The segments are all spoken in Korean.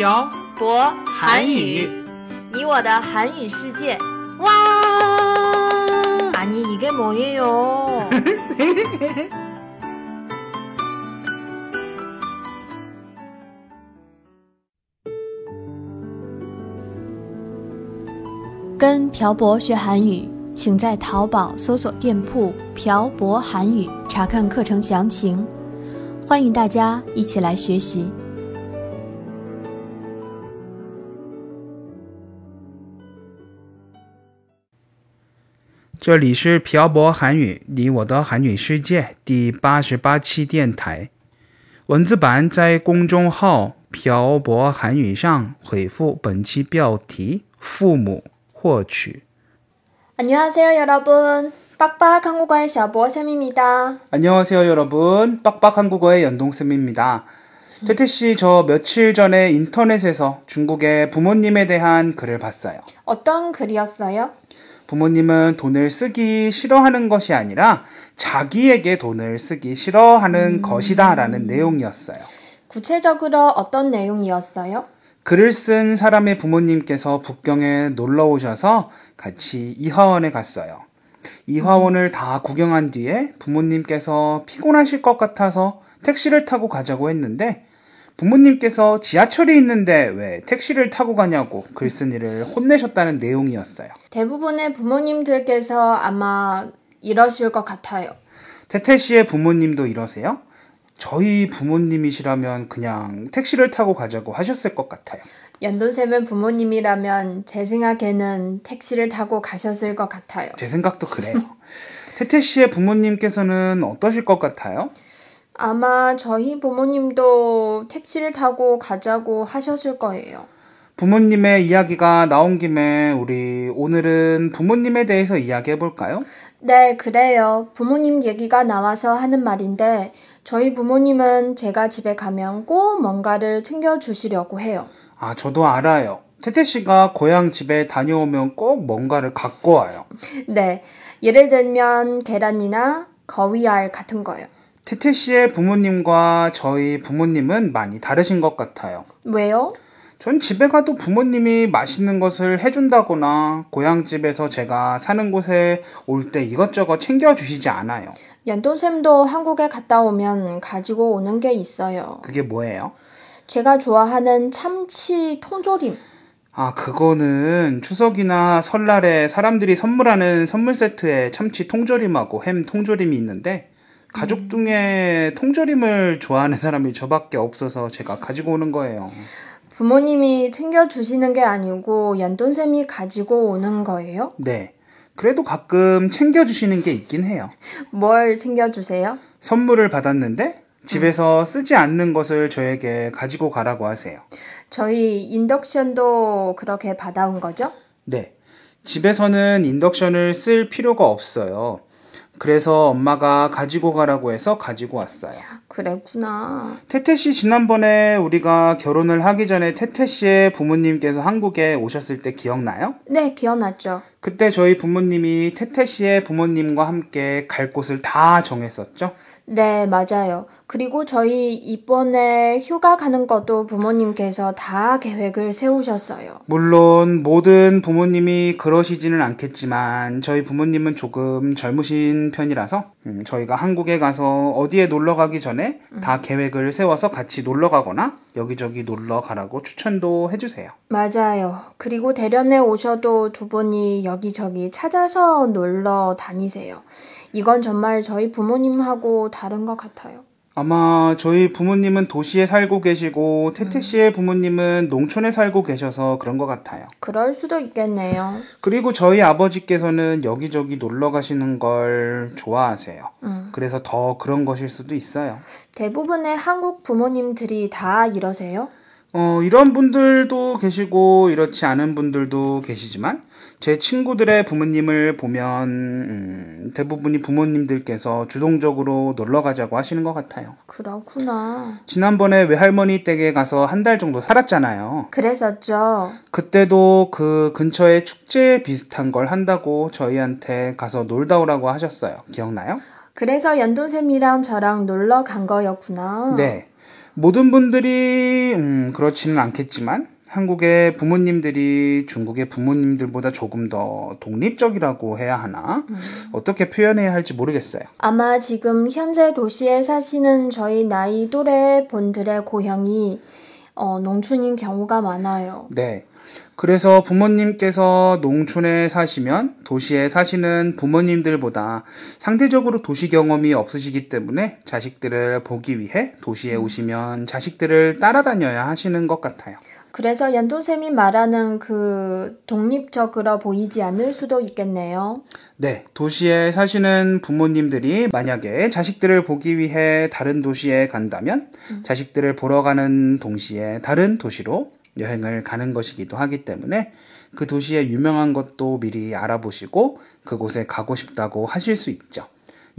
漂博韩语你我的韩语世界。 와! 아니 이게 뭐예요? “跟朴博学韩语”，请在淘宝搜索店铺“朴博韩语”查看课程详情。欢迎大家一起来学习。 这里是漂泊韩语，你我的韩语世界第八十八期电台。文字版在公众号“漂泊韩语”上回复本期标题“父母”获取。 안녕하세요 여러분. 빡빡 한국어의 샤보쌤입니다. 안녕하세요, 여러분. 빡빡 한국어의 연동쌤입니다. 태태 씨, 저 며칠 전에 인터넷에서 중국의 부모님에 대한 글을 봤어요. 어떤 글이었어요? 부모님은 돈을 쓰기 싫어하는 것이 아니라 자기에게 돈을 쓰기 싫어하는 것이다라는 내용이었어요. 구체적으로 어떤 내용이었어요? 글을 쓴 사람의 부모님께서 북경에 놀러 오셔서 같이 이화원에 갔어요. 이화원을 다 구경한 뒤에 부모님께서 피곤하실 것 같아서 택시를 타고 가자고 했는데 부모님께서 지하철이 있는데 왜 택시를 타고 가냐고 글쓴이를 혼내셨다는 내용이었어요. 대부분의 부모님들께서 아마 이러실 것 같아요. 태태 씨의 부모님도 이러세요? 저희 부모님이시라면 그냥 택시를 타고 가자고 하셨을 것 같아요. 연돈쌤은 부모님이라면 제 생각에는 택시를 타고 가셨을 것 같아요. 제 생각도 그래요. 태태 씨의 부모님께서는 어떠실 것 같아요? 아마 저희 부모님도 택시를 타고 가자고 하셨을 거예요. 부모님의 이야기가 나온 김에 우리 오늘은 부모님에 대해서 이야기해 볼까요? 네, 그래요. 부모님 얘기가 나와서 하는 말인데, 저희 부모님은 제가 집에 가면 꼭 뭔가를 챙겨주시려고 해요. 아, 저도 알아요. 태태 씨가 고향 집에 다녀오면 꼭 뭔가를 갖고 와요. 네, 예를 들면 계란이나 거위알 같은 거요. 태태 씨의 부모님과 저희 부모님은 많이 다르신 것 같아요. 왜요? 전 집에 가도 부모님이 맛있는 것을 해준다거나 고향집에서 제가 사는 곳에 올 때 이것저것 챙겨주시지 않아요. 연돈쌤도 한국에 갔다 오면 가지고 오는 게 있어요. 그게 뭐예요? 제가 좋아하는 참치 통조림. 아, 그거는 추석이나 설날에 사람들이 선물하는 선물 세트에 참치 통조림하고 햄 통조림이 있는데 가족 중에 통조림을 좋아하는 사람이 저밖에 없어서 제가 가지고 오는 거예요. 부모님이 챙겨주시는 게 아니고 연돈쌤이 가지고 오는 거예요? 네. 그래도 가끔 챙겨주시는 게 있긴 해요. 뭘 챙겨주세요? 선물을 받았는데 집에서 쓰지 않는 것을 저에게 가지고 가라고 하세요. 저희 인덕션도 그렇게 받아온 거죠? 네. 집에서는 인덕션을 쓸 필요가 없어요. 그래서 엄마가 가지고 가라고 해서 가지고 왔어요. 그랬구나. 태태 씨 지난번에 우리가 결혼을 하기 전에 태태 씨의 부모님께서 한국에 오셨을 때 기억나요? 네, 기억났죠. 그때 저희 부모님이 태태 씨의 부모님과 함께 갈 곳을 다 정했었죠. 네, 맞아요. 그리고 저희 이번에 휴가 가는 것도 부모님께서 다 계획을 세우셨어요. 물론 모든 부모님이 그러시지는 않겠지만 저희 부모님은 조금 젊으신 편이라서 음, 저희가 한국에 가서 어디에 놀러 가기 전에 다 계획을 세워서 같이 놀러 가거나 여기저기 놀러 가라고 추천도 해주세요. 맞아요. 그리고 대련에 오셔도 두 분이 여기저기 찾아서 놀러 다니세요. 이건 정말 저희 부모님하고 다른 것 같아요. 아마 저희 부모님은 도시에 살고 계시고 태태 씨의 부모님은 농촌에 살고 계셔서 그런 것 같아요. 그럴 수도 있겠네요. 그리고 저희 아버지께서는 여기저기 놀러 가시는 걸 좋아하세요. 음. 그래서 더 그런 것일 수도 있어요. 대부분의 한국 부모님들이 다 이러세요? 어, 이런 분들도 계시고 이렇지 않은 분들도 계시지만 제 친구들의 부모님을 보면 음, 대부분이 부모님들께서 주동적으로 놀러 가자고 하시는 것 같아요. 그렇구나. 지난번에 외할머니 댁에 가서 한 달 정도 살았잖아요. 그랬었죠. 그때도 그 근처에 축제 비슷한 걸 한다고 저희한테 가서 놀다 오라고 하셨어요. 기억나요? 그래서 연돈쌤이랑 저랑 놀러 간 거였구나. 네. 모든 분들이 음, 그렇지는 않겠지만 한국의 부모님들이 중국의 부모님들보다 조금 더 독립적이라고 해야 하나 어떻게 표현해야 할지 모르겠어요. 아마 지금 현재 도시에 사시는 저희 나이 또래 분들의 고향이 어, 농촌인 경우가 많아요. 네. 그래서 부모님께서 농촌에 사시면 도시에 사시는 부모님들보다 상대적으로 도시 경험이 없으시기 때문에 자식들을 보기 위해 도시에 오시면 자식들을 따라다녀야 하시는 것 같아요. 그래서 연돈쌤이 말하는 그 독립적으로 보이지 않을 수도 있겠네요. 네, 도시에 사시는 부모님들이 만약에 자식들을 보기 위해 다른 도시에 간다면 자식들을 보러 가는 동시에 다른 도시로 여행을 가는 것이기도 하기 때문에 그 도시의 유명한 것도 미리 알아보시고 그곳에 가고 싶다고 하실 수 있죠.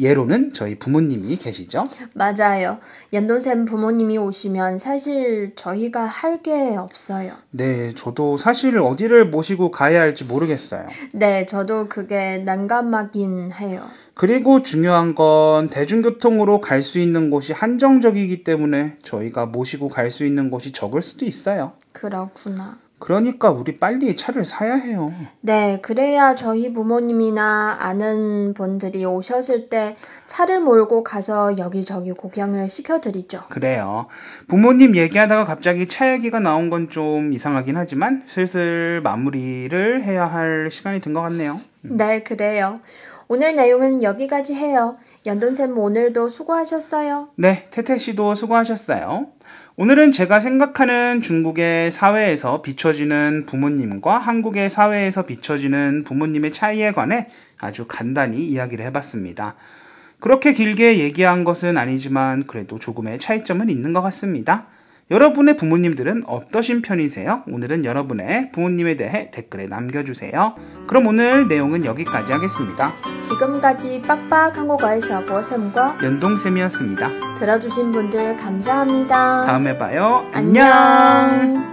예로는 저희 부모님이 계시죠. 맞아요. 연돈쌤 부모님이 오시면 사실 저희가 할 게 없어요. 네, 저도 사실 어디를 모시고 가야 할지 모르겠어요. 네, 저도 그게 난감하긴 해요. 그리고 중요한 건 대중교통으로 갈 수 있는 곳이 한정적이기 때문에 저희가 모시고 갈 수 있는 곳이 적을 수도 있어요. 그렇구나. 그러니까 우리 빨리 차를 사야 해요. 네, 그래야 저희 부모님이나 아는 분들이 오셨을 때 차를 몰고 가서 여기저기 구경을 시켜드리죠. 그래요. 부모님 얘기하다가 갑자기 차 얘기가 나온 건 좀 이상하긴 하지만 슬슬 마무리를 해야 할 시간이 된 것 같네요. 네, 그래요. 오늘 내용은 여기까지 해요. 연돈쌤 오늘도 수고하셨어요. 네, 태태 씨도 수고하셨어요. 오늘은 제가 생각하는 중국의 사회에서 비춰지는 부모님과 한국의 사회에서 비춰지는 부모님의 차이에 관해 아주 간단히 이야기를 해봤습니다. 그렇게 길게 얘기한 것은 아니지만 그래도 조금의 차이점은 있는 것 같습니다. 여러분의 부모님들은 어떠신 편이세요? 오늘은 여러분의 부모님에 대해 댓글에 남겨주세요. 그럼 오늘 내용은 여기까지 하겠습니다. 지금까지 빡빡 한국어의 샤보쌤과 연동쌤이었습니다. 들어주신 분들 감사합니다. 다음에 봐요. 안녕! 안녕.